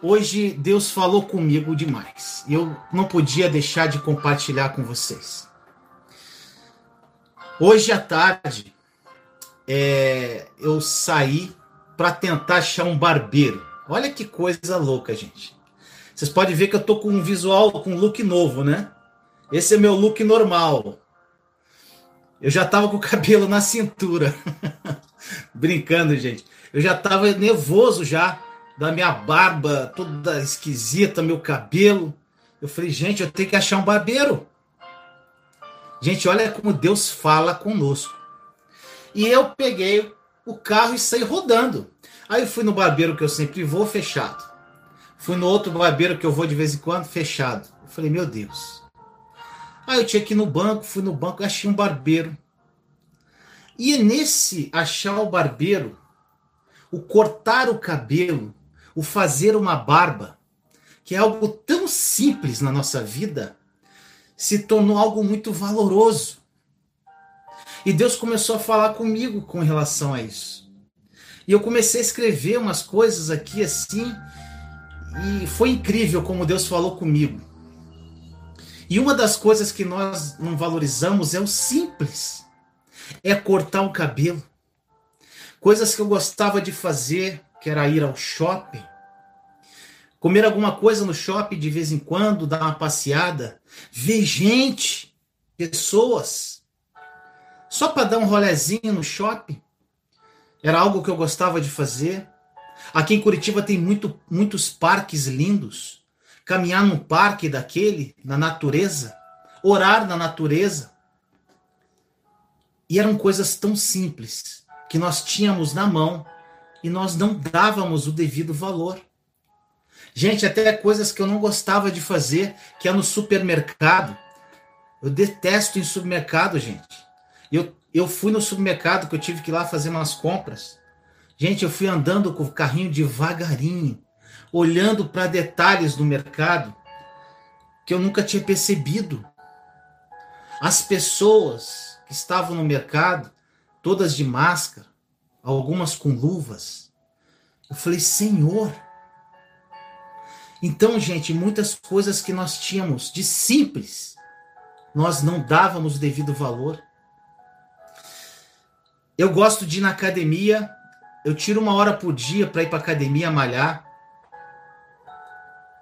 Hoje Deus falou comigo demais e eu não podia deixar de compartilhar com vocês. Hoje à tarde é, eu saí para tentar achar um barbeiro. Olha que coisa louca, gente. Vocês podem ver que eu tô com um visual, com um look novo, né? Esse é meu look normal. Eu já tava com o cabelo na cintura. Brincando, gente. Eu já tava nervoso já da minha barba toda esquisita, meu cabelo. Eu falei, gente, eu tenho que achar um barbeiro. Gente, olha como Deus fala conosco. E eu peguei o carro e saí rodando. Aí eu fui no barbeiro que eu sempre vou, fechado. Fui no outro barbeiro que eu vou de vez em quando, fechado. Eu falei, meu Deus. Aí eu tinha que ir no banco, fui no banco, achei um barbeiro. E nesse achar o barbeiro, o cortar o cabelo, o fazer uma barba, que é algo tão simples na nossa vida, se tornou algo muito valoroso. E Deus começou a falar comigo com relação a isso. E eu comecei a escrever umas coisas aqui assim, e foi incrível como Deus falou comigo. E uma das coisas que nós não valorizamos é o simples. É cortar o cabelo. Coisas que eu gostava de fazer, que era ir ao shopping, comer alguma coisa no shopping de vez em quando, dar uma passeada, ver gente, pessoas, só para dar um rolezinho no shopping. Era algo que eu gostava de fazer. Aqui em Curitiba tem muito, muitos parques lindos. Caminhar num parque daquele, na natureza, orar na natureza. E eram coisas tão simples que nós tínhamos na mão e nós não dávamos o devido valor. Gente, até coisas que eu não gostava de fazer, que é no supermercado. Eu detesto em supermercado, gente. Eu, eu fui no supermercado que eu tive que ir lá fazer umas compras. Gente, eu fui andando com o carrinho devagarinho, olhando para detalhes do mercado que eu nunca tinha percebido. As pessoas que estavam no mercado, todas de máscara, algumas com luvas. Eu falei, Senhor. Então, gente, muitas coisas que nós tínhamos de simples, nós não dávamos o devido valor. Eu gosto de ir na academia, eu tiro uma hora por dia para ir para academia malhar.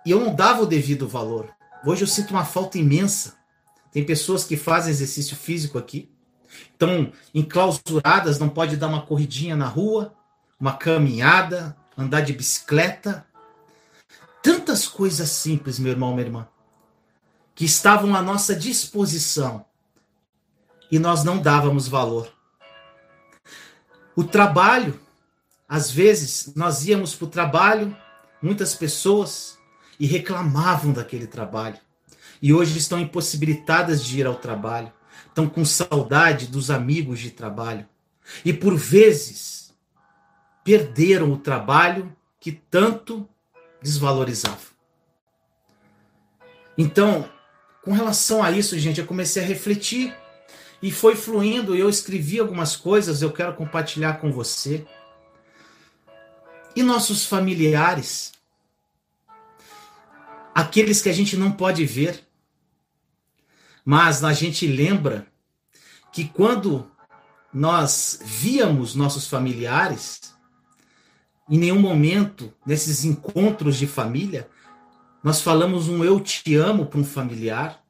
E eu não dava o devido valor. Hoje eu sinto uma falta imensa. Tem pessoas que fazem exercício físico aqui estão enclausuradas, não pode dar uma corridinha na rua, uma caminhada, andar de bicicleta. Tantas coisas simples, meu irmão, minha irmã, que estavam à nossa disposição e nós não dávamos valor. O trabalho, às vezes, nós íamos para o trabalho, muitas pessoas, e reclamavam daquele trabalho. E hoje estão impossibilitadas de ir ao trabalho estão com saudade dos amigos de trabalho e por vezes perderam o trabalho que tanto desvalorizavam. Então, com relação a isso, gente, eu comecei a refletir e foi fluindo. Eu escrevi algumas coisas, eu quero compartilhar com você. E nossos familiares, aqueles que a gente não pode ver, mas a gente lembra que quando nós víamos nossos familiares, em nenhum momento, nesses encontros de família, nós falamos um eu te amo para um familiar,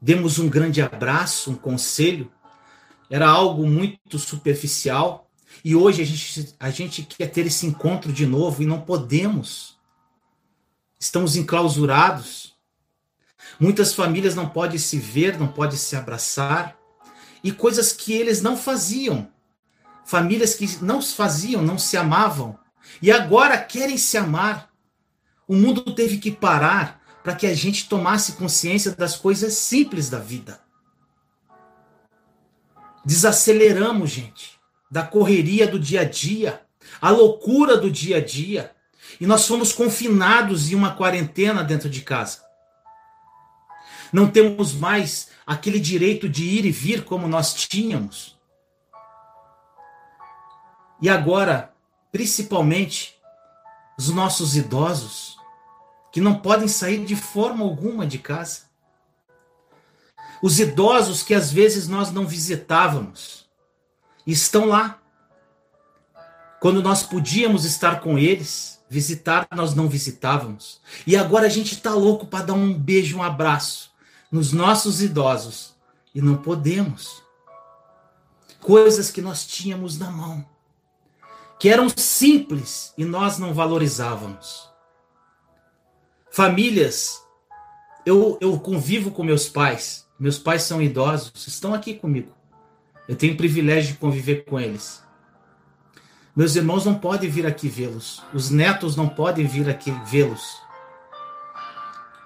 demos um grande abraço, um conselho, era algo muito superficial. E hoje a gente, a gente quer ter esse encontro de novo e não podemos. Estamos enclausurados. Muitas famílias não podem se ver, não podem se abraçar, e coisas que eles não faziam. Famílias que não faziam, não se amavam, e agora querem se amar. O mundo teve que parar para que a gente tomasse consciência das coisas simples da vida. Desaceleramos, gente, da correria do dia a dia, a loucura do dia a dia, e nós fomos confinados em uma quarentena dentro de casa. Não temos mais aquele direito de ir e vir como nós tínhamos. E agora, principalmente, os nossos idosos, que não podem sair de forma alguma de casa. Os idosos que às vezes nós não visitávamos, estão lá. Quando nós podíamos estar com eles, visitar, nós não visitávamos. E agora a gente está louco para dar um beijo, um abraço nos nossos idosos e não podemos. Coisas que nós tínhamos na mão, que eram simples e nós não valorizávamos. Famílias, eu, eu convivo com meus pais, meus pais são idosos, estão aqui comigo. Eu tenho o privilégio de conviver com eles. Meus irmãos não podem vir aqui vê-los, os netos não podem vir aqui vê-los.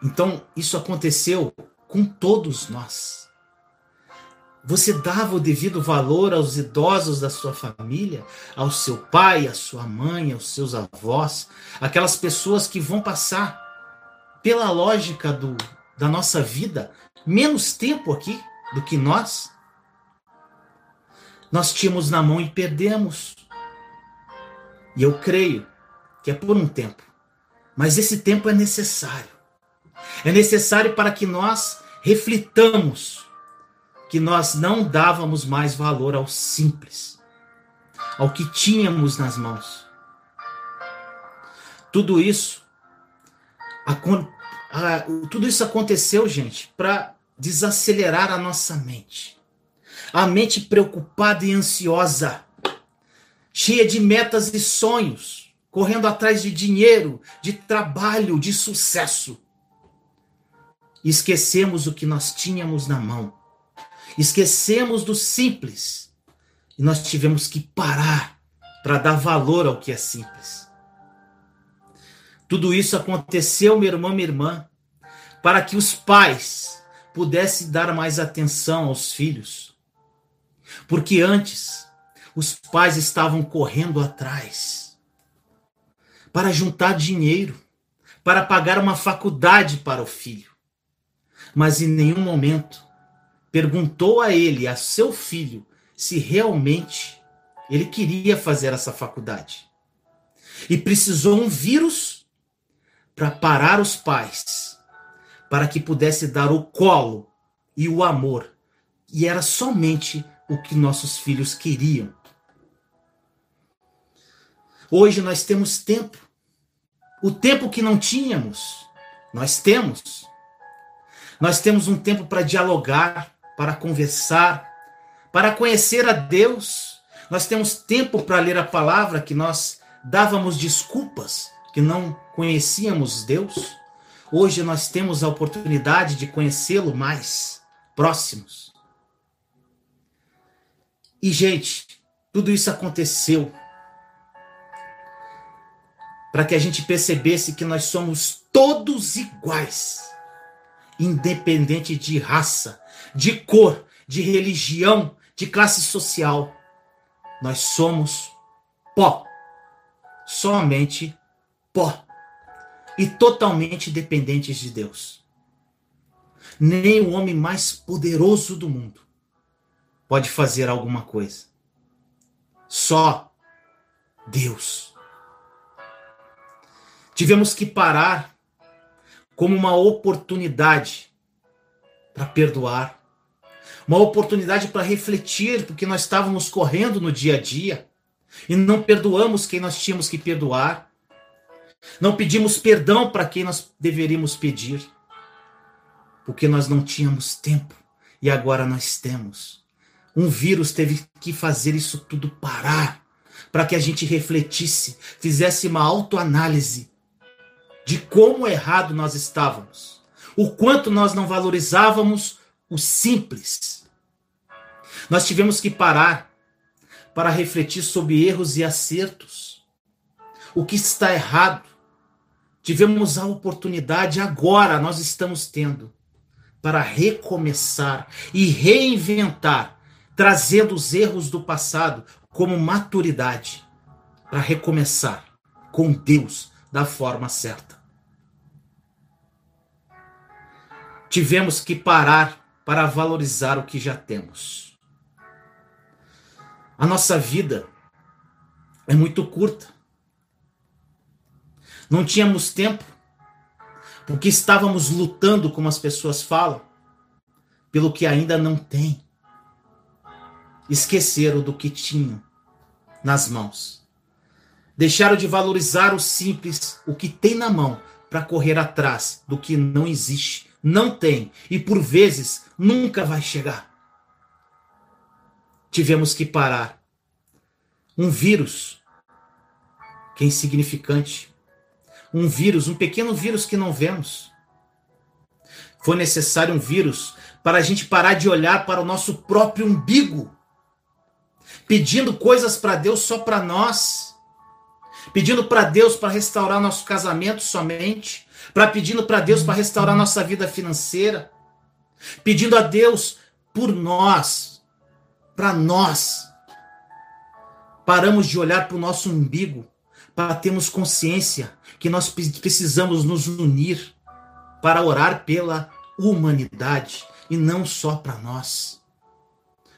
Então, isso aconteceu com todos nós. Você dava o devido valor aos idosos da sua família, ao seu pai, à sua mãe, aos seus avós, aquelas pessoas que vão passar pela lógica do, da nossa vida, menos tempo aqui do que nós. Nós tínhamos na mão e perdemos. E eu creio que é por um tempo. Mas esse tempo é necessário. É necessário para que nós reflitamos que nós não dávamos mais valor ao simples, ao que tínhamos nas mãos. Tudo isso ah, tudo isso aconteceu, gente, para desacelerar a nossa mente. A mente preocupada e ansiosa, cheia de metas e sonhos, correndo atrás de dinheiro, de trabalho, de sucesso. Esquecemos o que nós tínhamos na mão. Esquecemos do simples. E nós tivemos que parar para dar valor ao que é simples. Tudo isso aconteceu, meu irmão, minha irmã, para que os pais pudessem dar mais atenção aos filhos. Porque antes, os pais estavam correndo atrás para juntar dinheiro, para pagar uma faculdade para o filho. Mas em nenhum momento perguntou a ele, a seu filho, se realmente ele queria fazer essa faculdade. E precisou um vírus para parar os pais, para que pudesse dar o colo e o amor. E era somente o que nossos filhos queriam. Hoje nós temos tempo. O tempo que não tínhamos, nós temos. Nós temos um tempo para dialogar, para conversar, para conhecer a Deus. Nós temos tempo para ler a palavra que nós dávamos desculpas que não conhecíamos Deus, hoje nós temos a oportunidade de conhecê-lo mais próximos. E, gente, tudo isso aconteceu para que a gente percebesse que nós somos todos iguais, independente de raça, de cor, de religião, de classe social. Nós somos pó. Somente pó e totalmente dependentes de Deus. Nem o homem mais poderoso do mundo pode fazer alguma coisa. Só Deus. Tivemos que parar como uma oportunidade para perdoar, uma oportunidade para refletir, porque nós estávamos correndo no dia a dia e não perdoamos quem nós tínhamos que perdoar. Não pedimos perdão para quem nós deveríamos pedir, porque nós não tínhamos tempo e agora nós temos. Um vírus teve que fazer isso tudo parar para que a gente refletisse, fizesse uma autoanálise de como errado nós estávamos, o quanto nós não valorizávamos o simples. Nós tivemos que parar para refletir sobre erros e acertos. O que está errado tivemos a oportunidade, agora nós estamos tendo, para recomeçar e reinventar, trazendo os erros do passado como maturidade, para recomeçar com Deus da forma certa. Tivemos que parar para valorizar o que já temos. A nossa vida é muito curta. Não tínhamos tempo, porque estávamos lutando, como as pessoas falam, pelo que ainda não tem. Esqueceram do que tinham nas mãos. Deixaram de valorizar o simples, o que tem na mão, para correr atrás do que não existe, não tem e por vezes nunca vai chegar. Tivemos que parar. Um vírus, que é insignificante, um vírus, um pequeno vírus que não vemos. Foi necessário um vírus para a gente parar de olhar para o nosso próprio umbigo, pedindo coisas para Deus só para nós, pedindo para Deus para restaurar nosso casamento somente, para pedindo para Deus para restaurar nossa vida financeira, pedindo a Deus por nós, para nós. Paramos de olhar para o nosso umbigo para termos consciência que nós precisamos nos unir para orar pela humanidade e não só para nós.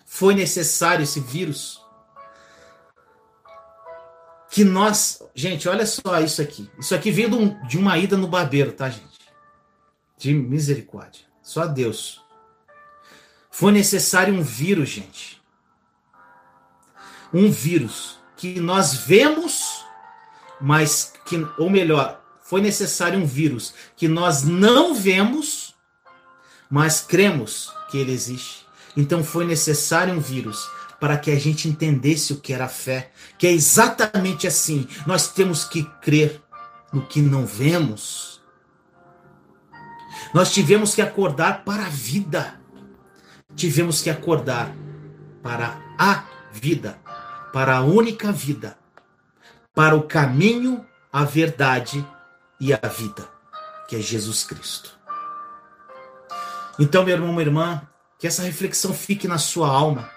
Foi necessário esse vírus que nós, gente, olha só isso aqui. Isso aqui veio de uma ida no barbeiro, tá, gente? De misericórdia. Só Deus. Foi necessário um vírus, gente. Um vírus que nós vemos mas que, ou melhor, foi necessário um vírus que nós não vemos, mas cremos que ele existe. Então foi necessário um vírus para que a gente entendesse o que era fé, que é exatamente assim. Nós temos que crer no que não vemos. Nós tivemos que acordar para a vida. Tivemos que acordar para a vida, para a única vida para o caminho, a verdade e a vida, que é Jesus Cristo. Então, meu irmão, minha irmã, que essa reflexão fique na sua alma.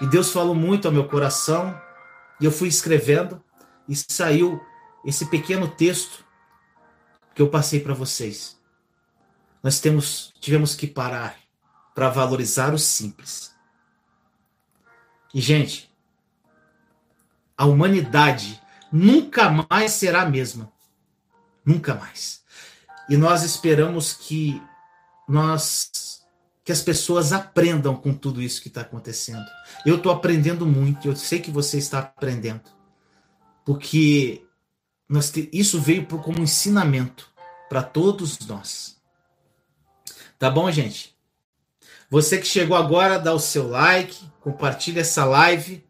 E Deus falou muito ao meu coração, e eu fui escrevendo, e saiu esse pequeno texto que eu passei para vocês. Nós temos, tivemos que parar para valorizar o simples. E, gente, a humanidade nunca mais será a mesma. Nunca mais. E nós esperamos que nós que as pessoas aprendam com tudo isso que está acontecendo. Eu estou aprendendo muito, eu sei que você está aprendendo. Porque nós te, isso veio como ensinamento para todos nós. Tá bom, gente? Você que chegou agora, dá o seu like, compartilha essa live.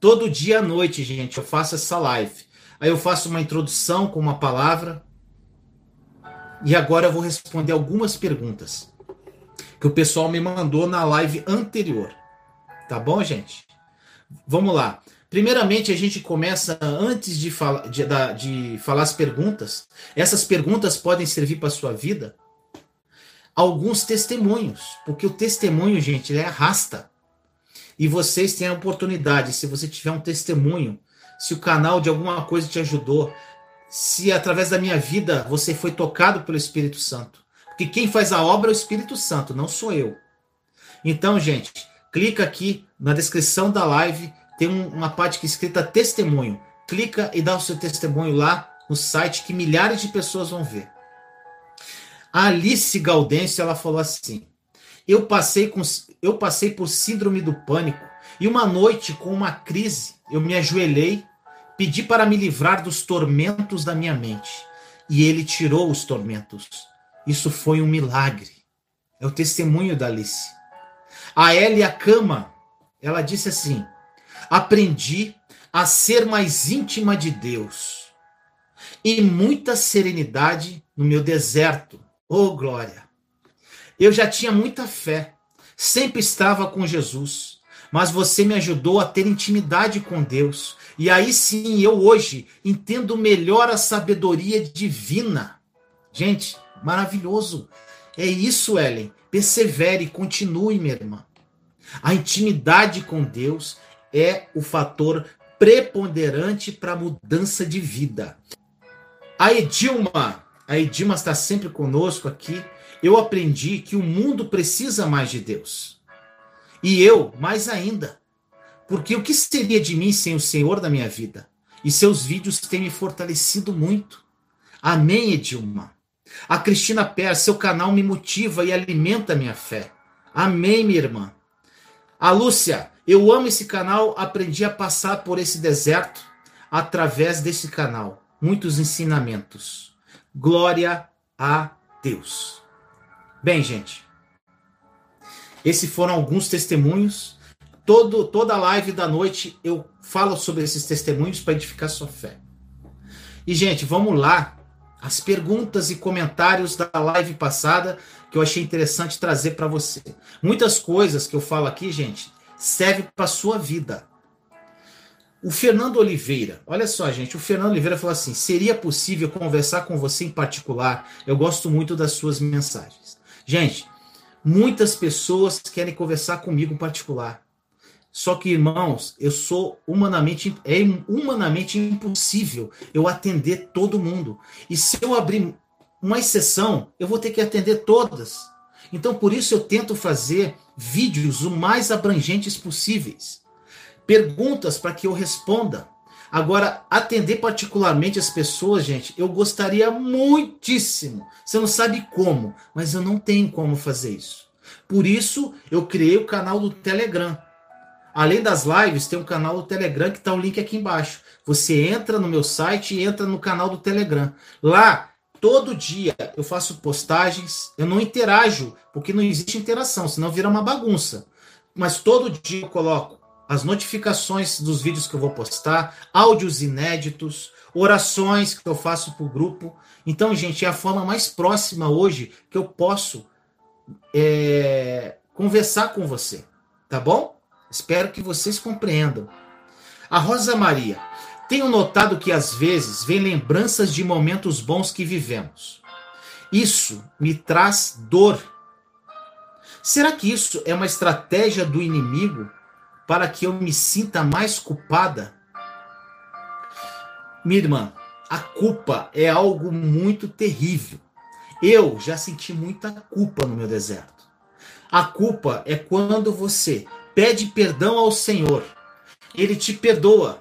Todo dia à noite, gente, eu faço essa live. Aí eu faço uma introdução com uma palavra. E agora eu vou responder algumas perguntas que o pessoal me mandou na live anterior. Tá bom, gente? Vamos lá. Primeiramente, a gente começa antes de, fala, de, de falar as perguntas. Essas perguntas podem servir para a sua vida. Alguns testemunhos, porque o testemunho, gente, ele arrasta. E vocês têm a oportunidade, se você tiver um testemunho, se o canal de alguma coisa te ajudou, se através da minha vida você foi tocado pelo Espírito Santo. Porque quem faz a obra é o Espírito Santo, não sou eu. Então, gente, clica aqui na descrição da live, tem uma parte que é escrita testemunho. Clica e dá o seu testemunho lá no site que milhares de pessoas vão ver. A Alice Gaudêncio, ela falou assim: eu passei, com, eu passei por síndrome do pânico e uma noite, com uma crise, eu me ajoelhei, pedi para me livrar dos tormentos da minha mente. E ele tirou os tormentos. Isso foi um milagre. É o testemunho da Alice. A Elia Cama, ela disse assim: aprendi a ser mais íntima de Deus e muita serenidade no meu deserto. Oh, glória! Eu já tinha muita fé, sempre estava com Jesus, mas você me ajudou a ter intimidade com Deus. E aí sim, eu hoje entendo melhor a sabedoria divina. Gente, maravilhoso. É isso, Ellen. Persevere, continue, minha irmã. A intimidade com Deus é o fator preponderante para a mudança de vida. A Edilma, a Edilma está sempre conosco aqui. Eu aprendi que o mundo precisa mais de Deus. E eu, mais ainda. Porque o que seria de mim sem o Senhor da minha vida? E seus vídeos têm me fortalecido muito. Amém, Edilma. A Cristina Pérez, seu canal me motiva e alimenta minha fé. Amém, minha irmã. A Lúcia, eu amo esse canal, aprendi a passar por esse deserto através desse canal. Muitos ensinamentos. Glória a Deus. Bem, gente, esses foram alguns testemunhos. Todo, toda live da noite eu falo sobre esses testemunhos para edificar sua fé. E, gente, vamos lá. As perguntas e comentários da live passada que eu achei interessante trazer para você. Muitas coisas que eu falo aqui, gente, serve para sua vida. O Fernando Oliveira, olha só, gente, o Fernando Oliveira falou assim: seria possível conversar com você em particular? Eu gosto muito das suas mensagens. Gente, muitas pessoas querem conversar comigo em particular. Só que, irmãos, eu sou humanamente é humanamente impossível eu atender todo mundo. E se eu abrir uma exceção, eu vou ter que atender todas. Então, por isso eu tento fazer vídeos o mais abrangentes possíveis. Perguntas para que eu responda. Agora, atender particularmente as pessoas, gente, eu gostaria muitíssimo. Você não sabe como, mas eu não tenho como fazer isso. Por isso, eu criei o canal do Telegram. Além das lives, tem um canal do Telegram que está o link aqui embaixo. Você entra no meu site e entra no canal do Telegram. Lá Todo dia eu faço postagens, eu não interajo, porque não existe interação, senão vira uma bagunça. Mas todo dia eu coloco as notificações dos vídeos que eu vou postar, áudios inéditos, orações que eu faço para o grupo. Então, gente, é a forma mais próxima hoje que eu posso é, conversar com você, tá bom? Espero que vocês compreendam. A Rosa Maria, tenho notado que às vezes vem lembranças de momentos bons que vivemos. Isso me traz dor. Será que isso é uma estratégia do inimigo para que eu me sinta mais culpada? Minha irmã, a culpa é algo muito terrível. Eu já senti muita culpa no meu deserto. A culpa é quando você pede perdão ao Senhor. Ele te perdoa,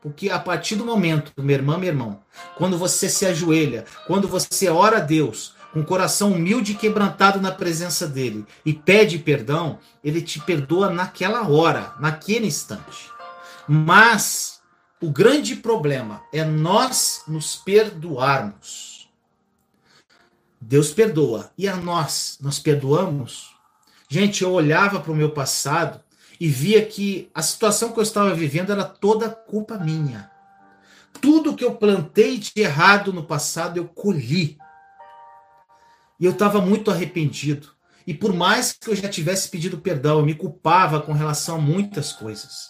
porque a partir do momento, minha irmã, meu irmão, quando você se ajoelha, quando você ora a Deus, com o coração humilde e quebrantado na presença dele, e pede perdão, ele te perdoa naquela hora, naquele instante. Mas o grande problema é nós nos perdoarmos. Deus perdoa. E a nós, nós perdoamos? Gente, eu olhava para o meu passado e via que a situação que eu estava vivendo era toda culpa minha. Tudo que eu plantei de errado no passado eu colhi. E eu estava muito arrependido. E por mais que eu já tivesse pedido perdão, eu me culpava com relação a muitas coisas.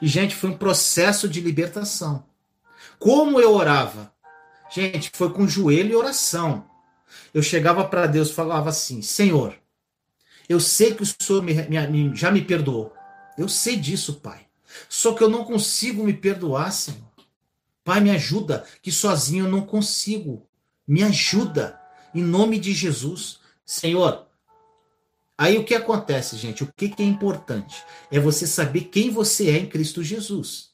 E, gente, foi um processo de libertação. Como eu orava? Gente, foi com joelho e oração. Eu chegava para Deus e falava assim: Senhor, eu sei que o Senhor me, me, já me perdoou. Eu sei disso, Pai. Só que eu não consigo me perdoar, Senhor. Pai, me ajuda, que sozinho eu não consigo. Me ajuda, em nome de Jesus. Senhor, aí o que acontece, gente? O que, que é importante? É você saber quem você é em Cristo Jesus.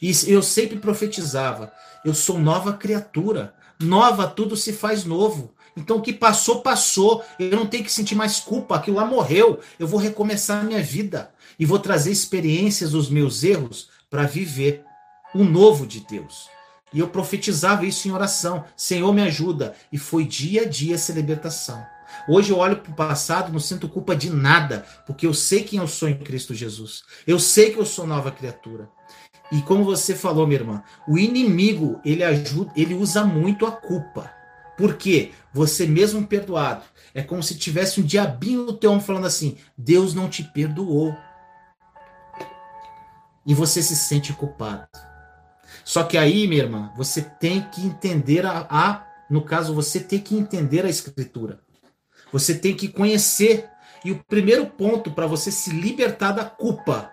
E eu sempre profetizava: eu sou nova criatura. Nova, tudo se faz novo. Então o que passou, passou. Eu não tenho que sentir mais culpa. Aquilo lá morreu. Eu vou recomeçar a minha vida e vou trazer experiências dos meus erros para viver o novo de Deus. E eu profetizava isso em oração: Senhor, me ajuda. E foi dia a dia essa libertação. Hoje eu olho para o passado, não sinto culpa de nada, porque eu sei quem eu sou em Cristo Jesus. Eu sei que eu sou nova criatura. E como você falou, minha irmã, o inimigo ele ajuda, ele usa muito a culpa. Porque você mesmo perdoado é como se tivesse um diabinho no teu ombro falando assim: Deus não te perdoou. E você se sente culpado. Só que aí, minha irmã, você tem que entender a, a no caso, você tem que entender a escritura. Você tem que conhecer. E o primeiro ponto para você se libertar da culpa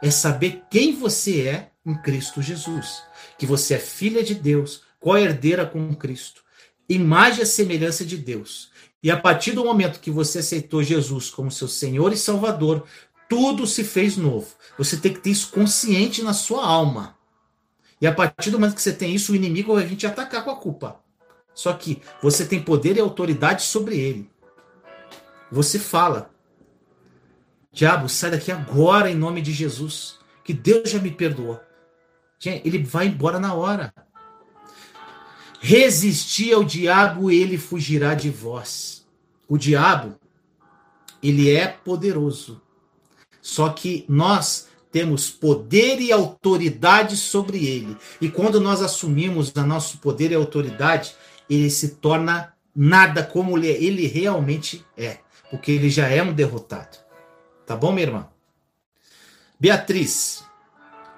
é saber quem você é em Cristo Jesus. Que você é filha de Deus, co-herdeira com Cristo, imagem e semelhança de Deus. E a partir do momento que você aceitou Jesus como seu Senhor e Salvador, tudo se fez novo. Você tem que ter isso consciente na sua alma. E a partir do momento que você tem isso, o inimigo vai vir te atacar com a culpa. Só que você tem poder e autoridade sobre ele. Você fala: Diabo, sai daqui agora em nome de Jesus. Que Deus já me perdoou. Ele vai embora na hora. Resistir ao diabo, ele fugirá de vós. O diabo, ele é poderoso. Só que nós temos poder e autoridade sobre ele. E quando nós assumimos o nosso poder e autoridade, ele se torna nada como ele realmente é, porque ele já é um derrotado. Tá bom, minha irmã? Beatriz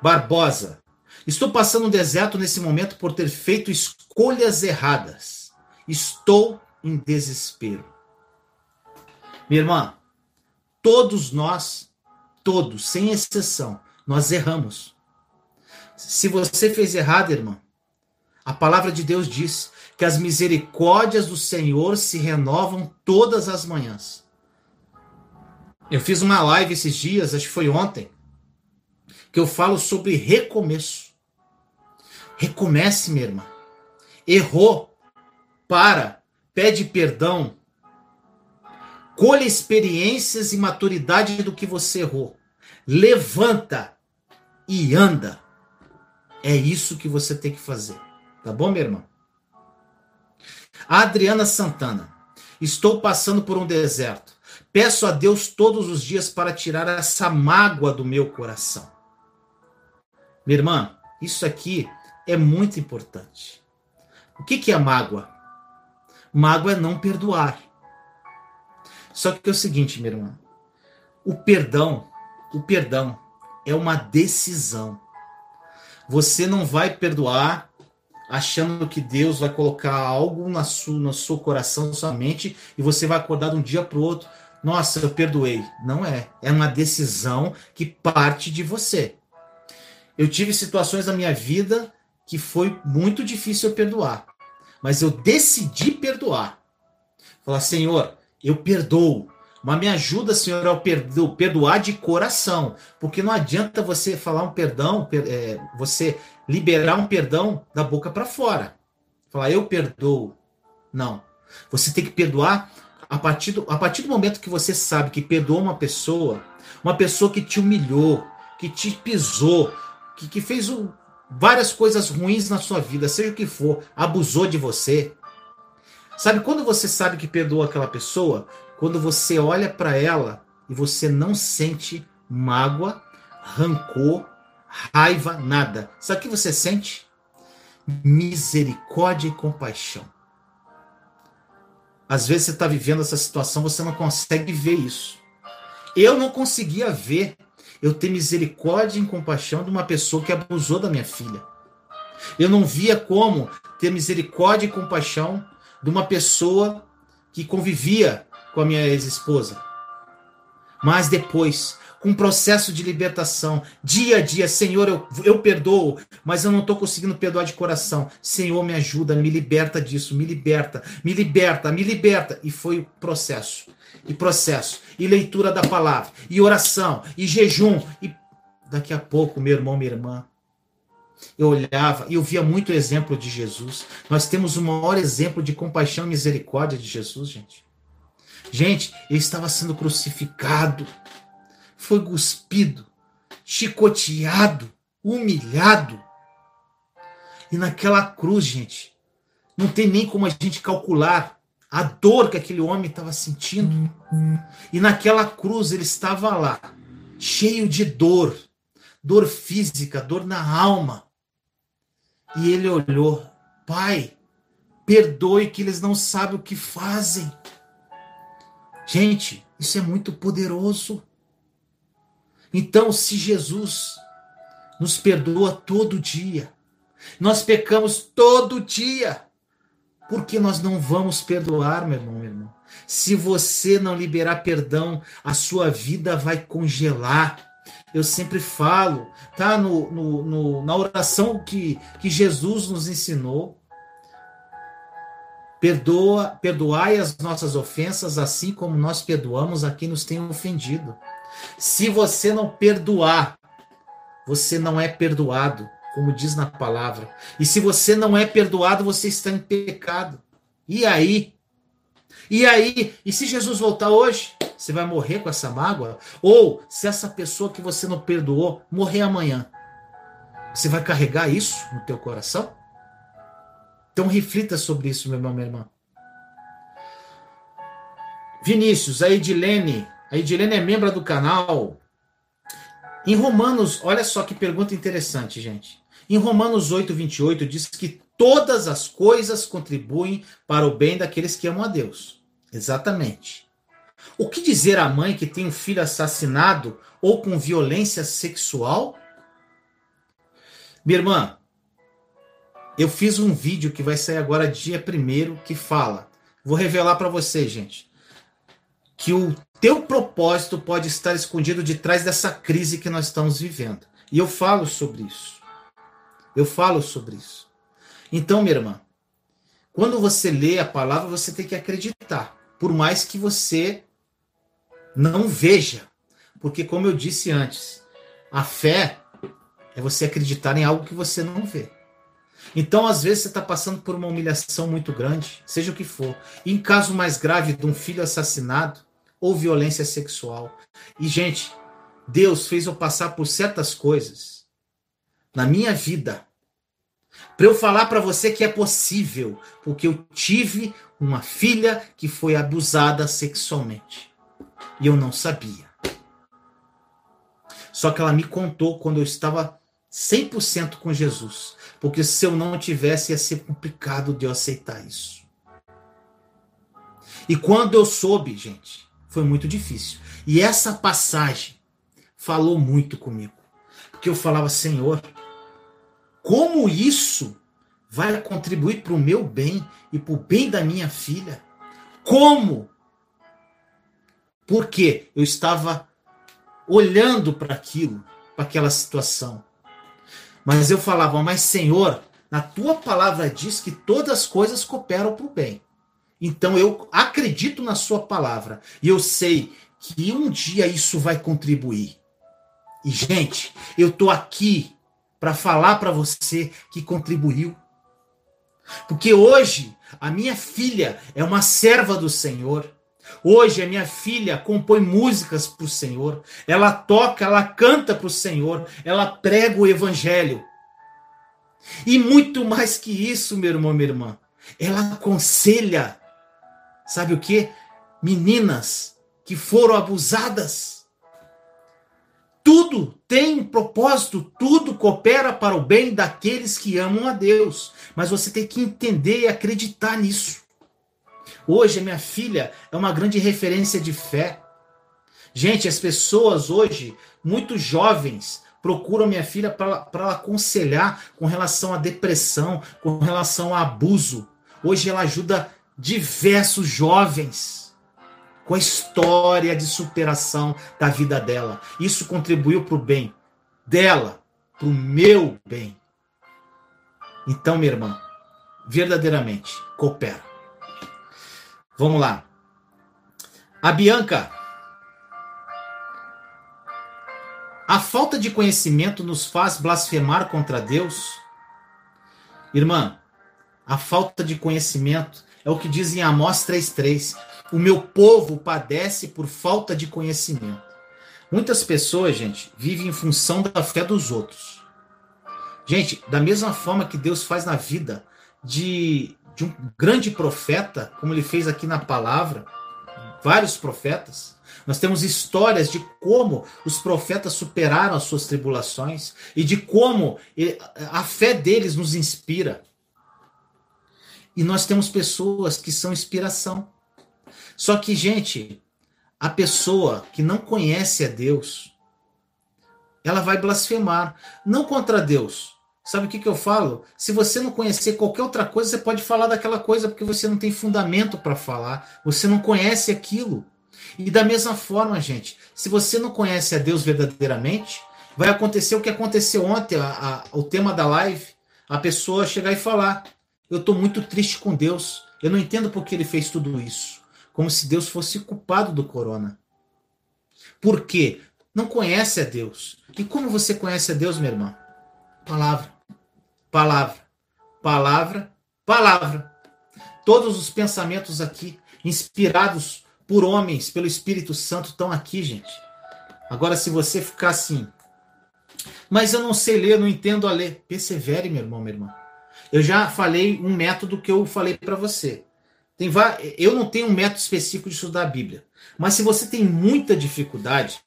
Barbosa. Estou passando um deserto nesse momento por ter feito escolhas erradas. Estou em desespero. Minha irmã, todos nós, todos, sem exceção, nós erramos. Se você fez errado, irmã, a palavra de Deus diz que as misericórdias do Senhor se renovam todas as manhãs. Eu fiz uma live esses dias, acho que foi ontem, que eu falo sobre recomeço. Recomece, minha irmã. Errou, para, pede perdão, colha experiências e maturidade do que você errou. Levanta e anda. É isso que você tem que fazer. Tá bom, meu irmão? Adriana Santana. Estou passando por um deserto. Peço a Deus todos os dias para tirar essa mágoa do meu coração. Minha irmã, isso aqui é muito importante. O que, que é mágoa? Mágoa é não perdoar. Só que é o seguinte, minha irmã. O perdão, o perdão é uma decisão. Você não vai perdoar achando que Deus vai colocar algo na sua, no seu coração, na sua mente, e você vai acordar de um dia para o outro. Nossa, eu perdoei. Não é. É uma decisão que parte de você. Eu tive situações na minha vida que foi muito difícil eu perdoar. Mas eu decidi perdoar. Falar, Senhor, eu perdoo. Mas me ajuda, Senhor, a perdoar de coração. Porque não adianta você falar um perdão, é, você liberar um perdão da boca para fora. Falar, eu perdoo. Não. Você tem que perdoar a partir, do, a partir do momento que você sabe que perdoou uma pessoa, uma pessoa que te humilhou, que te pisou, que, que fez várias coisas ruins na sua vida, seja o que for, abusou de você. Sabe quando você sabe que perdoou aquela pessoa? quando você olha para ela e você não sente mágoa, rancor, raiva, nada. Sabe o que você sente? Misericórdia e compaixão. Às vezes você está vivendo essa situação, você não consegue ver isso. Eu não conseguia ver eu ter misericórdia e compaixão de uma pessoa que abusou da minha filha. Eu não via como ter misericórdia e compaixão de uma pessoa que convivia com a minha ex-esposa. Mas depois, com um processo de libertação, dia a dia, Senhor, eu, eu perdoo, mas eu não estou conseguindo perdoar de coração. Senhor, me ajuda, me liberta disso, me liberta, me liberta, me liberta. E foi o processo, e processo, e leitura da palavra, e oração, e jejum, e daqui a pouco, meu irmão, minha irmã, eu olhava e eu via muito exemplo de Jesus. Nós temos o maior exemplo de compaixão e misericórdia de Jesus, gente. Gente, ele estava sendo crucificado, foi cuspido, chicoteado, humilhado. E naquela cruz, gente, não tem nem como a gente calcular a dor que aquele homem estava sentindo. E naquela cruz ele estava lá, cheio de dor, dor física, dor na alma. E ele olhou, Pai, perdoe que eles não sabem o que fazem. Gente, isso é muito poderoso. Então, se Jesus nos perdoa todo dia. Nós pecamos todo dia. Por que nós não vamos perdoar, meu irmão, meu irmão? Se você não liberar perdão, a sua vida vai congelar. Eu sempre falo, tá? No, no, no, na oração que, que Jesus nos ensinou. Perdoa, perdoai as nossas ofensas, assim como nós perdoamos a quem nos tem ofendido. Se você não perdoar, você não é perdoado, como diz na palavra. E se você não é perdoado, você está em pecado. E aí? E aí? E se Jesus voltar hoje? Você vai morrer com essa mágoa? Ou se essa pessoa que você não perdoou morrer amanhã? Você vai carregar isso no teu coração? Então reflita sobre isso, meu irmão, minha irmã. Vinícius, a Edilene. A Edilene é membro do canal. Em Romanos, olha só que pergunta interessante, gente. Em Romanos 8, 28, diz que todas as coisas contribuem para o bem daqueles que amam a Deus. Exatamente. O que dizer à mãe que tem um filho assassinado ou com violência sexual? Minha irmã, eu fiz um vídeo que vai sair agora dia primeiro que fala. Vou revelar para você, gente, que o teu propósito pode estar escondido de trás dessa crise que nós estamos vivendo. E eu falo sobre isso. Eu falo sobre isso. Então, minha irmã, quando você lê a palavra, você tem que acreditar, por mais que você não veja. Porque, como eu disse antes, a fé é você acreditar em algo que você não vê. Então, às vezes, você está passando por uma humilhação muito grande, seja o que for. E em caso mais grave de um filho assassinado ou violência sexual. E, gente, Deus fez eu passar por certas coisas na minha vida para eu falar para você que é possível, porque eu tive uma filha que foi abusada sexualmente. E eu não sabia. Só que ela me contou quando eu estava 100% com Jesus. Porque se eu não tivesse, ia ser complicado de eu aceitar isso. E quando eu soube, gente, foi muito difícil. E essa passagem falou muito comigo. Porque eu falava, Senhor, como isso vai contribuir para o meu bem e para o bem da minha filha? Como? Porque eu estava olhando para aquilo, para aquela situação. Mas eu falava, mas Senhor, na tua palavra diz que todas as coisas cooperam para o bem. Então eu acredito na sua palavra e eu sei que um dia isso vai contribuir. E gente, eu tô aqui para falar para você que contribuiu. Porque hoje a minha filha é uma serva do Senhor. Hoje a minha filha compõe músicas para o Senhor, ela toca, ela canta para o Senhor, ela prega o Evangelho. E muito mais que isso, meu irmão, minha irmã, ela aconselha, sabe o que? Meninas que foram abusadas. Tudo tem um propósito, tudo coopera para o bem daqueles que amam a Deus. Mas você tem que entender e acreditar nisso. Hoje, a minha filha é uma grande referência de fé. Gente, as pessoas hoje, muito jovens, procuram minha filha para aconselhar com relação à depressão, com relação a abuso. Hoje ela ajuda diversos jovens com a história de superação da vida dela. Isso contribuiu para o bem dela, para o meu bem. Então, minha irmã, verdadeiramente, coopera. Vamos lá. A Bianca. A falta de conhecimento nos faz blasfemar contra Deus? Irmã, a falta de conhecimento é o que diz em Amós 3,3. O meu povo padece por falta de conhecimento. Muitas pessoas, gente, vivem em função da fé dos outros. Gente, da mesma forma que Deus faz na vida de de um grande profeta, como ele fez aqui na palavra, vários profetas. Nós temos histórias de como os profetas superaram as suas tribulações e de como a fé deles nos inspira. E nós temos pessoas que são inspiração. Só que, gente, a pessoa que não conhece a Deus, ela vai blasfemar. Não contra Deus. Sabe o que, que eu falo? Se você não conhecer qualquer outra coisa, você pode falar daquela coisa porque você não tem fundamento para falar, você não conhece aquilo. E da mesma forma, gente, se você não conhece a Deus verdadeiramente, vai acontecer o que aconteceu ontem, a, a, o tema da live, a pessoa chegar e falar: Eu estou muito triste com Deus, eu não entendo por que ele fez tudo isso. Como se Deus fosse culpado do corona. Por quê? Não conhece a Deus. E como você conhece a Deus, meu irmão? Palavra, palavra, palavra, palavra. Todos os pensamentos aqui, inspirados por homens, pelo Espírito Santo, estão aqui, gente. Agora, se você ficar assim, mas eu não sei ler, não entendo a ler, persevere, meu irmão, minha irmã. Eu já falei um método que eu falei para você. Tem eu não tenho um método específico de estudar a Bíblia, mas se você tem muita dificuldade,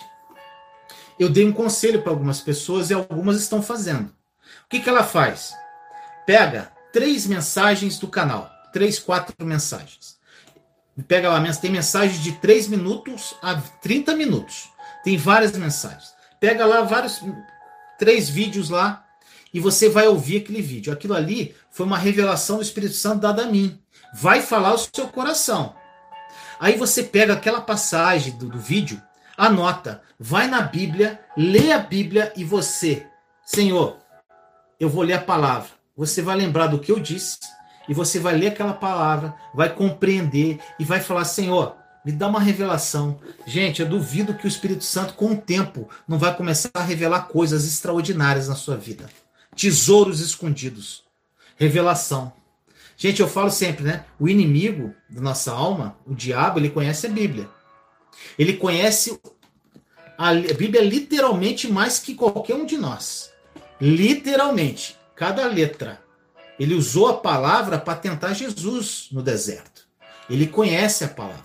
eu dei um conselho para algumas pessoas e algumas estão fazendo. O que, que ela faz? Pega três mensagens do canal, três, quatro mensagens. Pega lá, tem mensagens de 3 minutos a 30 minutos. Tem várias mensagens. Pega lá vários três vídeos lá e você vai ouvir aquele vídeo. Aquilo ali foi uma revelação do Espírito Santo dada a mim. Vai falar o seu coração. Aí você pega aquela passagem do, do vídeo, anota, vai na Bíblia, lê a Bíblia e você, Senhor, eu vou ler a palavra. Você vai lembrar do que eu disse e você vai ler aquela palavra, vai compreender e vai falar: Senhor, me dá uma revelação. Gente, eu duvido que o Espírito Santo, com o tempo, não vai começar a revelar coisas extraordinárias na sua vida. Tesouros escondidos. Revelação. Gente, eu falo sempre, né? O inimigo da nossa alma, o diabo, ele conhece a Bíblia. Ele conhece a Bíblia literalmente mais que qualquer um de nós. Literalmente. Cada letra. Ele usou a palavra para tentar Jesus no deserto. Ele conhece a palavra.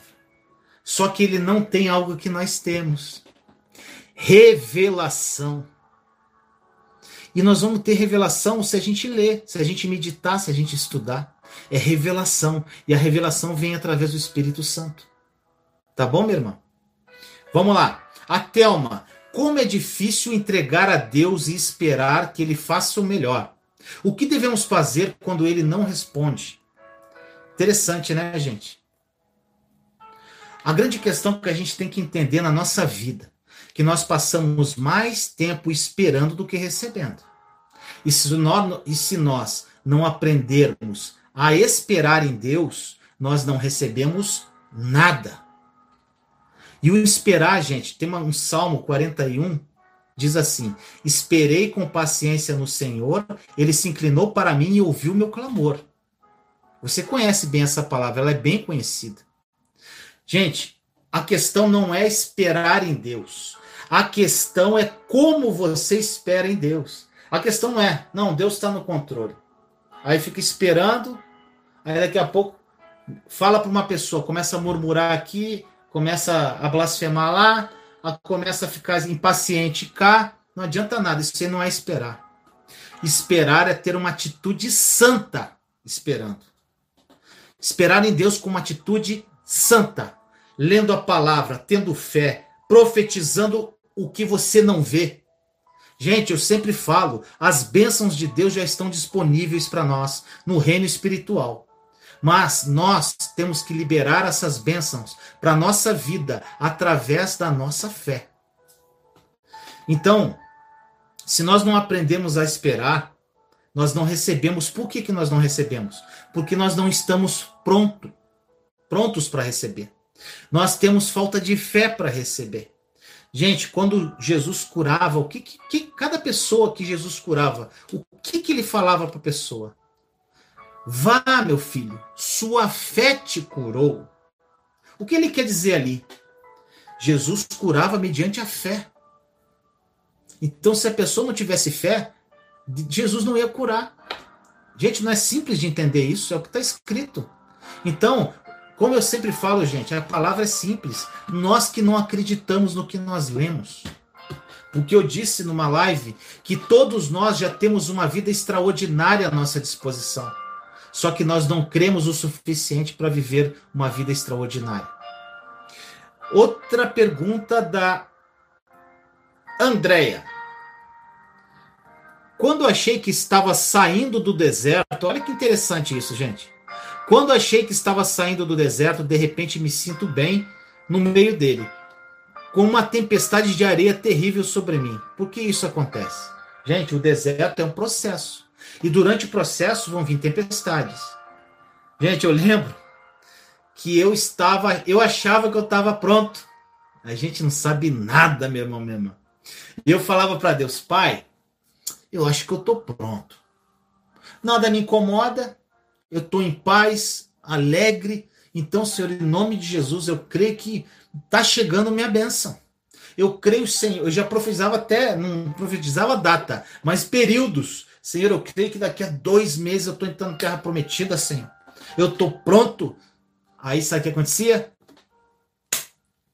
Só que ele não tem algo que nós temos: revelação. E nós vamos ter revelação se a gente ler, se a gente meditar, se a gente estudar. É revelação. E a revelação vem através do Espírito Santo. Tá bom, minha irmã? Vamos lá. A Thelma. Como é difícil entregar a Deus e esperar que Ele faça o melhor. O que devemos fazer quando ele não responde? Interessante, né, gente? A grande questão que a gente tem que entender na nossa vida, que nós passamos mais tempo esperando do que recebendo. E se nós, e se nós não aprendermos a esperar em Deus, nós não recebemos nada. E o esperar, gente, tem um Salmo 41 Diz assim: Esperei com paciência no Senhor, ele se inclinou para mim e ouviu meu clamor. Você conhece bem essa palavra, ela é bem conhecida. Gente, a questão não é esperar em Deus. A questão é como você espera em Deus. A questão não é, não, Deus está no controle. Aí fica esperando, aí daqui a pouco fala para uma pessoa, começa a murmurar aqui, começa a blasfemar lá, começa a ficar impaciente cá, não adianta nada, isso não é esperar. Esperar é ter uma atitude santa esperando. Esperar em Deus com uma atitude santa, lendo a palavra, tendo fé, profetizando o que você não vê. Gente, eu sempre falo, as bênçãos de Deus já estão disponíveis para nós no reino espiritual. Mas nós temos que liberar essas bênçãos para a nossa vida através da nossa fé. Então, se nós não aprendemos a esperar, nós não recebemos. Por que, que nós não recebemos? Porque nós não estamos pronto, prontos para receber. Nós temos falta de fé para receber. Gente, quando Jesus curava, o que, que, que, cada pessoa que Jesus curava, o que, que ele falava para a pessoa? Vá, meu filho, sua fé te curou. O que ele quer dizer ali? Jesus curava mediante a fé. Então, se a pessoa não tivesse fé, Jesus não ia curar. Gente, não é simples de entender isso, é o que está escrito. Então, como eu sempre falo, gente, a palavra é simples. Nós que não acreditamos no que nós lemos. Porque eu disse numa live que todos nós já temos uma vida extraordinária à nossa disposição. Só que nós não cremos o suficiente para viver uma vida extraordinária. Outra pergunta da Andréia. Quando achei que estava saindo do deserto, olha que interessante isso, gente. Quando achei que estava saindo do deserto, de repente me sinto bem no meio dele, com uma tempestade de areia terrível sobre mim. Por que isso acontece? Gente, o deserto é um processo. E durante o processo vão vir tempestades. Gente, eu lembro que eu estava, eu achava que eu estava pronto. A gente não sabe nada, meu irmão, meu irmão. E eu falava para Deus, Pai, eu acho que eu estou pronto. Nada me incomoda, eu estou em paz, alegre. Então, Senhor, em nome de Jesus, eu creio que está chegando minha bênção. Eu creio, Senhor, eu já profetizava até, não profetizava data, mas períodos. Senhor, eu creio que daqui a dois meses eu estou entrando terra prometida, Senhor. Eu estou pronto. Aí sabe o que acontecia?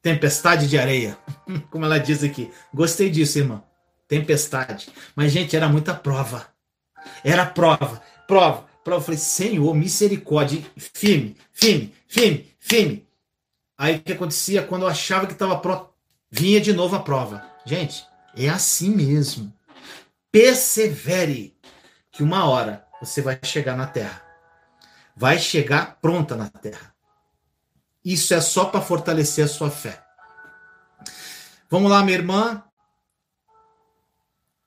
Tempestade de areia. Como ela diz aqui. Gostei disso, irmão tempestade. Mas, gente, era muita prova. Era prova, prova, prova. Eu falei, Senhor, misericórdia, firme, firme, firme, firme. Aí o que acontecia? Quando eu achava que estava pronto, vinha de novo a prova. Gente, é assim mesmo. Persevere, que uma hora você vai chegar na terra. Vai chegar pronta na terra. Isso é só para fortalecer a sua fé. Vamos lá, minha irmã.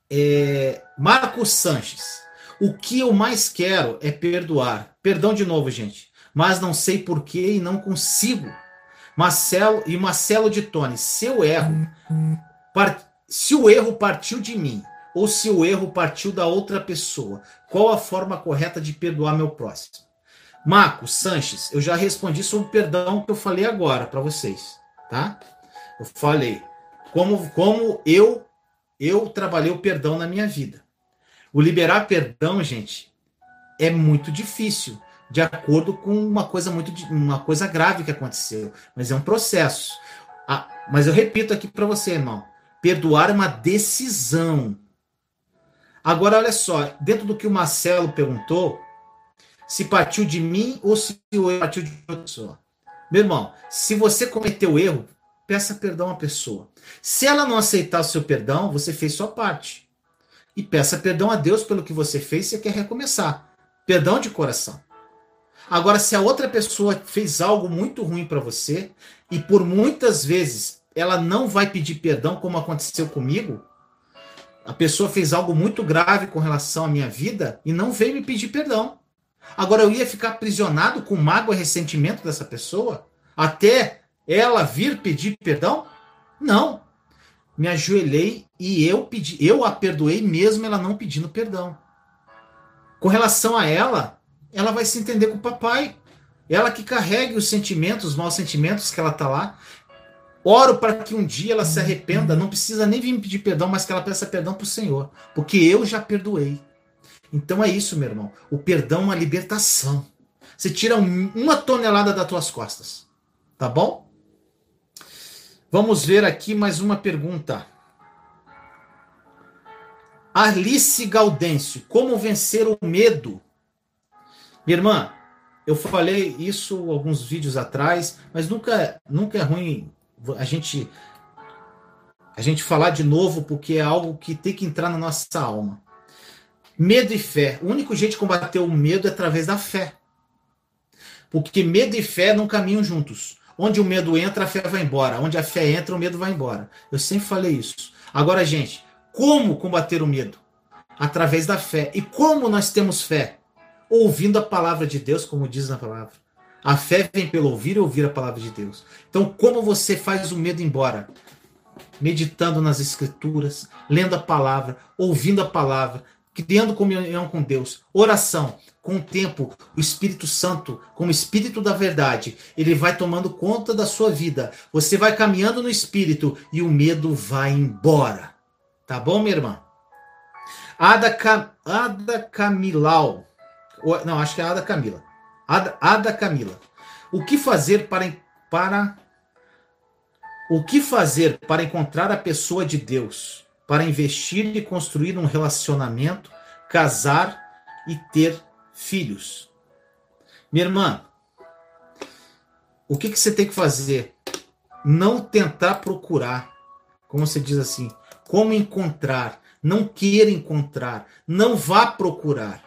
É, Marcos Sanches. O que eu mais quero é perdoar. Perdão de novo, gente. Mas não sei porquê e não consigo. Marcelo e Marcelo de Tony, seu erro, part, se o erro partiu de mim ou se o erro partiu da outra pessoa, qual a forma correta de perdoar meu próximo? Marcos Sanches, eu já respondi sobre o perdão que eu falei agora para vocês, tá? Eu falei como como eu eu trabalhei o perdão na minha vida. O liberar perdão, gente, é muito difícil, de acordo com uma coisa muito uma coisa grave que aconteceu, mas é um processo. Ah, mas eu repito aqui para você, irmão, perdoar é uma decisão. Agora olha só, dentro do que o Marcelo perguntou, se partiu de mim ou se o erro partiu de outra pessoa. Meu irmão, se você cometeu erro, peça perdão à pessoa. Se ela não aceitar o seu perdão, você fez sua parte. E peça perdão a Deus pelo que você fez e quer recomeçar. Perdão de coração. Agora, se a outra pessoa fez algo muito ruim para você e por muitas vezes ela não vai pedir perdão, como aconteceu comigo, a pessoa fez algo muito grave com relação à minha vida e não veio me pedir perdão. Agora eu ia ficar aprisionado com mágoa e ressentimento dessa pessoa até ela vir pedir perdão? Não. Me ajoelhei e eu pedi, eu a perdoei mesmo ela não pedindo perdão. Com relação a ela, ela vai se entender com o papai. Ela que carregue os sentimentos, os maus sentimentos que ela tá lá. Oro para que um dia ela se arrependa, não precisa nem vir me pedir perdão, mas que ela peça perdão para o Senhor, porque eu já perdoei. Então é isso, meu irmão. O perdão é uma libertação. Você tira uma tonelada das tuas costas. Tá bom? Vamos ver aqui mais uma pergunta. Alice Gaudêncio, como vencer o medo? Minha irmã, eu falei isso alguns vídeos atrás, mas nunca, nunca é ruim a gente a gente falar de novo porque é algo que tem que entrar na nossa alma. Medo e fé. O único jeito de combater o medo é através da fé. Porque medo e fé não caminham juntos. Onde o medo entra, a fé vai embora. Onde a fé entra, o medo vai embora. Eu sempre falei isso. Agora, gente, como combater o medo? Através da fé. E como nós temos fé? Ouvindo a palavra de Deus, como diz na palavra. A fé vem pelo ouvir e ouvir a palavra de Deus. Então, como você faz o medo embora? Meditando nas Escrituras, lendo a palavra, ouvindo a palavra, criando comunhão com Deus, oração. Com o tempo, o Espírito Santo, como Espírito da verdade, ele vai tomando conta da sua vida. Você vai caminhando no Espírito e o medo vai embora. Tá bom, minha irmã? Ada, Cam... Ada Camilau. Não, acho que é Ada Camila. Ada, Ada Camila. O que fazer para, para o que fazer para encontrar a pessoa de Deus? para investir e construir um relacionamento, casar e ter filhos. Minha irmã, o que, que você tem que fazer? Não tentar procurar, como você diz assim, como encontrar. Não queira encontrar, não vá procurar.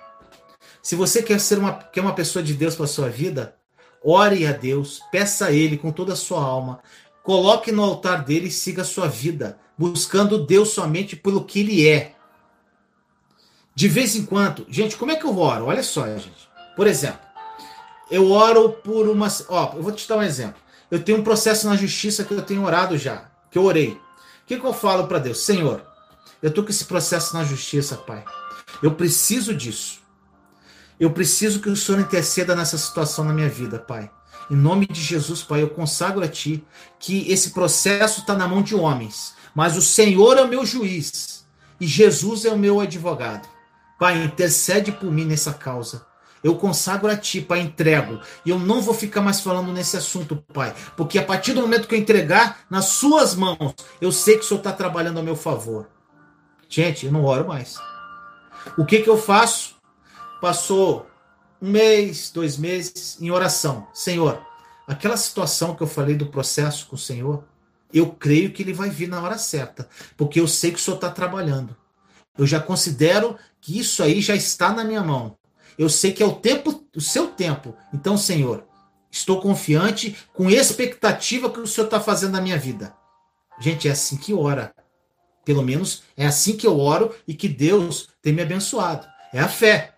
Se você quer ser uma, quer uma pessoa de Deus para sua vida, ore a Deus, peça a Ele com toda a sua alma, coloque no altar dele e siga a sua vida, buscando Deus somente pelo que Ele é. De vez em quando, gente, como é que eu oro? Olha só, gente. Por exemplo, eu oro por uma. Ó, eu vou te dar um exemplo. Eu tenho um processo na justiça que eu tenho orado já, que eu orei. O que, que eu falo para Deus? Senhor, eu tô com esse processo na justiça, Pai. Eu preciso disso. Eu preciso que o Senhor interceda nessa situação na minha vida, Pai. Em nome de Jesus, Pai, eu consagro a Ti que esse processo está na mão de homens, mas o Senhor é o meu juiz e Jesus é o meu advogado. Pai, intercede por mim nessa causa. Eu consagro a ti, Pai, entrego. E eu não vou ficar mais falando nesse assunto, Pai. Porque a partir do momento que eu entregar nas suas mãos, eu sei que o Senhor está trabalhando a meu favor. Gente, eu não oro mais. O que, que eu faço? Passou um mês, dois meses em oração. Senhor, aquela situação que eu falei do processo com o Senhor, eu creio que ele vai vir na hora certa. Porque eu sei que o Senhor está trabalhando. Eu já considero que isso aí já está na minha mão. Eu sei que é o tempo, o seu tempo. Então, Senhor, estou confiante com expectativa que o Senhor está fazendo na minha vida. Gente, é assim que ora. Pelo menos é assim que eu oro e que Deus tem me abençoado. É a fé.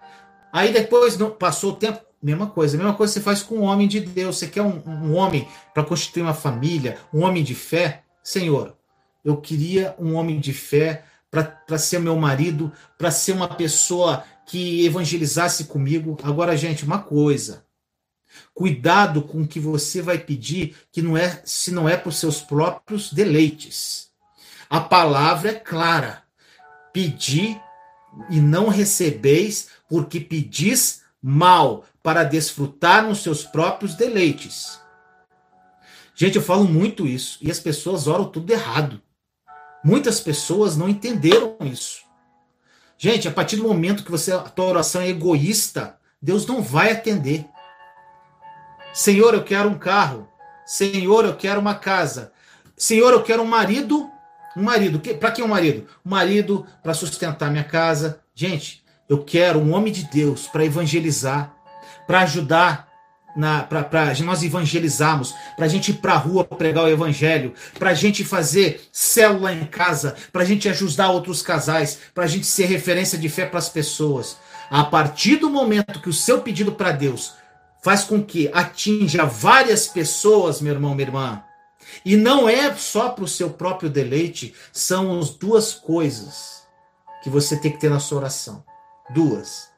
Aí depois não, passou o tempo, mesma coisa. Mesma coisa você faz com um homem de Deus. Você quer um, um homem para constituir uma família, um homem de fé? Senhor, eu queria um homem de fé para ser meu marido, para ser uma pessoa que evangelizasse comigo. Agora, gente, uma coisa. Cuidado com o que você vai pedir, que não é se não é para os seus próprios deleites. A palavra é clara. Pedi e não recebeis, porque pedis mal, para desfrutar nos seus próprios deleites. Gente, eu falo muito isso e as pessoas oram tudo errado. Muitas pessoas não entenderam isso. Gente, a partir do momento que você a tua oração é egoísta, Deus não vai atender. Senhor, eu quero um carro. Senhor, eu quero uma casa. Senhor, eu quero um marido. Um marido. Para que um marido? Um marido para sustentar minha casa. Gente, eu quero um homem de Deus para evangelizar, para ajudar para nós evangelizarmos, para a gente ir para a rua pregar o evangelho, para a gente fazer célula em casa, para a gente ajudar outros casais, para a gente ser referência de fé para as pessoas. A partir do momento que o seu pedido para Deus faz com que atinja várias pessoas, meu irmão, minha irmã, e não é só para o seu próprio deleite, são as duas coisas que você tem que ter na sua oração. Duas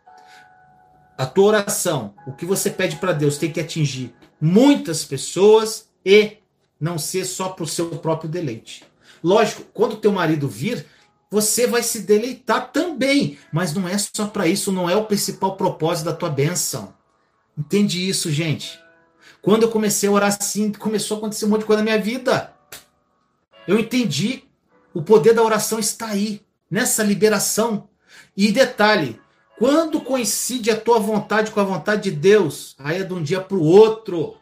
a tua oração, o que você pede para Deus, tem que atingir muitas pessoas e não ser só para o seu próprio deleite. Lógico, quando teu marido vir, você vai se deleitar também, mas não é só para isso, não é o principal propósito da tua bênção. Entende isso, gente? Quando eu comecei a orar assim, começou a acontecer um monte de coisa na minha vida. Eu entendi. O poder da oração está aí, nessa liberação. E detalhe, quando coincide a tua vontade com a vontade de Deus, aí é de um dia para o outro.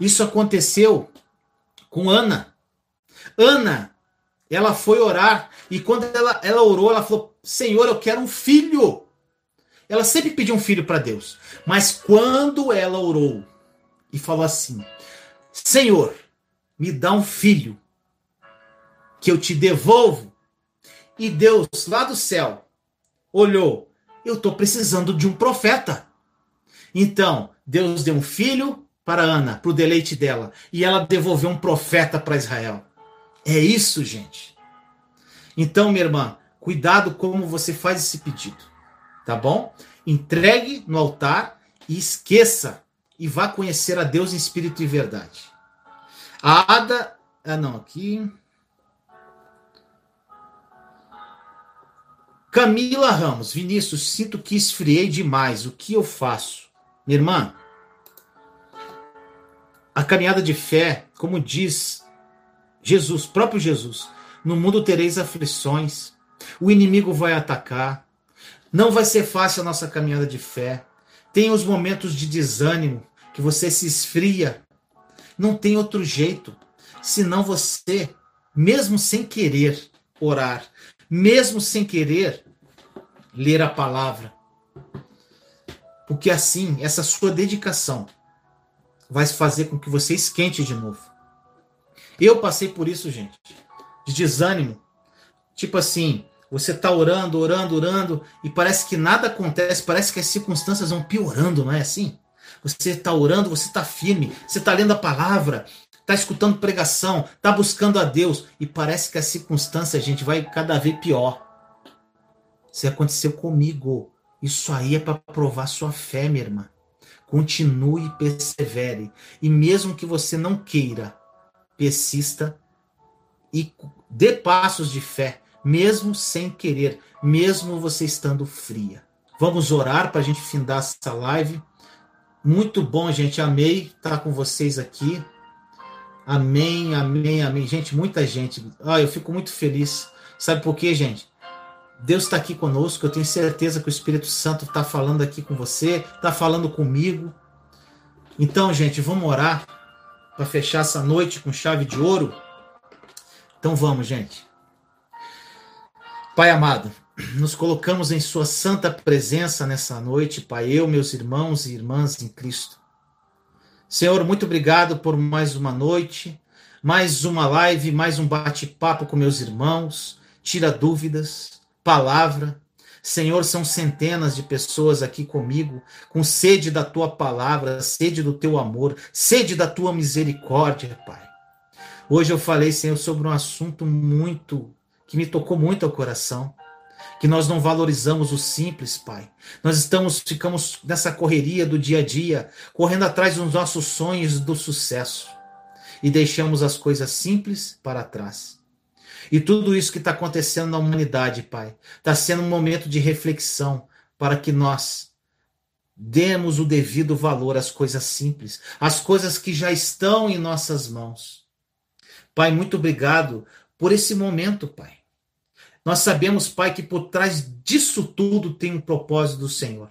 Isso aconteceu com Ana. Ana, ela foi orar e quando ela, ela orou, ela falou: Senhor, eu quero um filho. Ela sempre pediu um filho para Deus. Mas quando ela orou e falou assim: Senhor, me dá um filho que eu te devolvo. E Deus, lá do céu, olhou, eu estou precisando de um profeta. Então, Deus deu um filho para Ana, para o deleite dela, e ela devolveu um profeta para Israel. É isso, gente. Então, minha irmã, cuidado como você faz esse pedido, tá bom? Entregue no altar e esqueça e vá conhecer a Deus em espírito e verdade. A Ada, ah não, aqui Camila Ramos, Vinícius, sinto que esfriei demais. O que eu faço? Minha irmã, a caminhada de fé, como diz Jesus, próprio Jesus, no mundo tereis aflições, o inimigo vai atacar, não vai ser fácil a nossa caminhada de fé. Tem os momentos de desânimo, que você se esfria. Não tem outro jeito, senão você, mesmo sem querer orar, mesmo sem querer ler a palavra. Porque assim, essa sua dedicação vai fazer com que você esquente de novo. Eu passei por isso, gente, de desânimo. Tipo assim, você tá orando, orando, orando, e parece que nada acontece, parece que as circunstâncias vão piorando, não é assim? Você está orando, você está firme, você está lendo a palavra, está escutando pregação, está buscando a Deus, e parece que a circunstância, gente, vai cada vez pior. Isso aconteceu comigo. Isso aí é para provar sua fé, minha irmã. Continue e persevere. E mesmo que você não queira, persista e dê passos de fé, mesmo sem querer, mesmo você estando fria. Vamos orar para a gente findar essa live. Muito bom, gente. Amei estar com vocês aqui. Amém, amém, amém. Gente, muita gente. Ah, eu fico muito feliz. Sabe por quê, gente? Deus está aqui conosco. Eu tenho certeza que o Espírito Santo está falando aqui com você, está falando comigo. Então, gente, vamos orar para fechar essa noite com chave de ouro. Então vamos, gente. Pai amado, nos colocamos em Sua santa presença nessa noite, Pai, eu, meus irmãos e irmãs em Cristo. Senhor, muito obrigado por mais uma noite, mais uma live, mais um bate-papo com meus irmãos. Tira dúvidas, palavra. Senhor, são centenas de pessoas aqui comigo, com sede da tua palavra, sede do teu amor, sede da tua misericórdia, Pai. Hoje eu falei, Senhor, sobre um assunto muito que me tocou muito ao coração que nós não valorizamos o simples, Pai. Nós estamos, ficamos nessa correria do dia a dia, correndo atrás dos nossos sonhos do sucesso e deixamos as coisas simples para trás. E tudo isso que está acontecendo na humanidade, Pai, está sendo um momento de reflexão para que nós demos o devido valor às coisas simples, às coisas que já estão em nossas mãos. Pai, muito obrigado por esse momento, Pai. Nós sabemos, Pai, que por trás disso tudo tem um propósito do Senhor.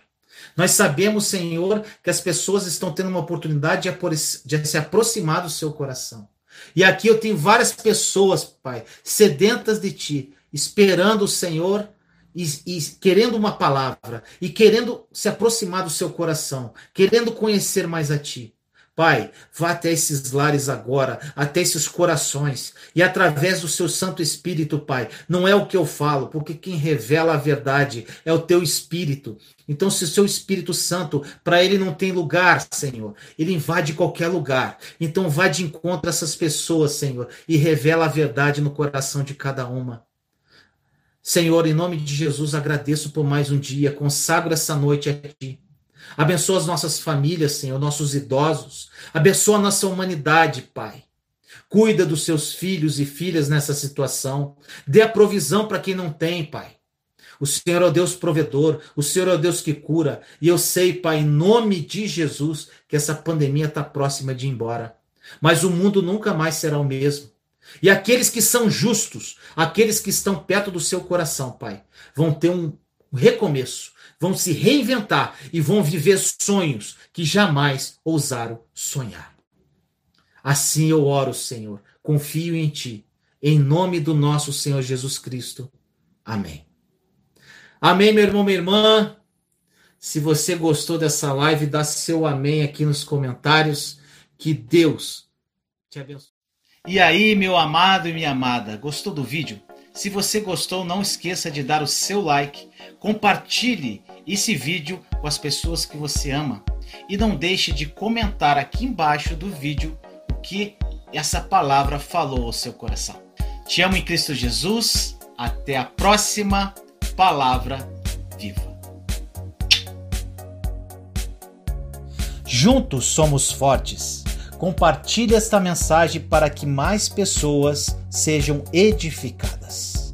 Nós sabemos, Senhor, que as pessoas estão tendo uma oportunidade de se aproximar do seu coração. E aqui eu tenho várias pessoas, Pai, sedentas de Ti, esperando o Senhor e, e, querendo uma palavra, e querendo se aproximar do seu coração, querendo conhecer mais a Ti. Pai, vá até esses lares agora, até esses corações, e através do seu Santo Espírito, Pai, não é o que eu falo, porque quem revela a verdade é o teu Espírito. Então, se o seu Espírito Santo, para ele não tem lugar, Senhor, ele invade qualquer lugar. Então, vá de encontro a essas pessoas, Senhor, e revela a verdade no coração de cada uma. Senhor, em nome de Jesus, agradeço por mais um dia, consagro essa noite a Ti. Abençoa as nossas famílias, Senhor, nossos idosos. Abençoa a nossa humanidade, Pai. Cuida dos seus filhos e filhas nessa situação. Dê a provisão para quem não tem, Pai. O Senhor é o Deus provedor, o Senhor é o Deus que cura. E eu sei, Pai, em nome de Jesus, que essa pandemia está próxima de ir embora. Mas o mundo nunca mais será o mesmo. E aqueles que são justos, aqueles que estão perto do seu coração, Pai, vão ter um recomeço, vão se reinventar e vão viver sonhos que jamais ousaram sonhar. Assim eu oro, Senhor, confio em Ti, em nome do nosso Senhor Jesus Cristo. Amém. Amém, meu irmão, minha irmã. Se você gostou dessa live, dá seu amém aqui nos comentários. Que Deus te abençoe. E aí, meu amado e minha amada, gostou do vídeo? Se você gostou, não esqueça de dar o seu like, compartilhe esse vídeo com as pessoas que você ama e não deixe de comentar aqui embaixo do vídeo o que essa palavra falou ao seu coração. Te amo em Cristo Jesus. Até a próxima palavra viva. Juntos somos fortes. Compartilhe esta mensagem para que mais pessoas sejam edificadas.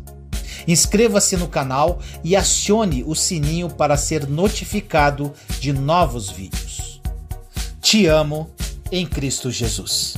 Inscreva-se no canal e acione o sininho para ser notificado de novos vídeos. Te amo em Cristo Jesus.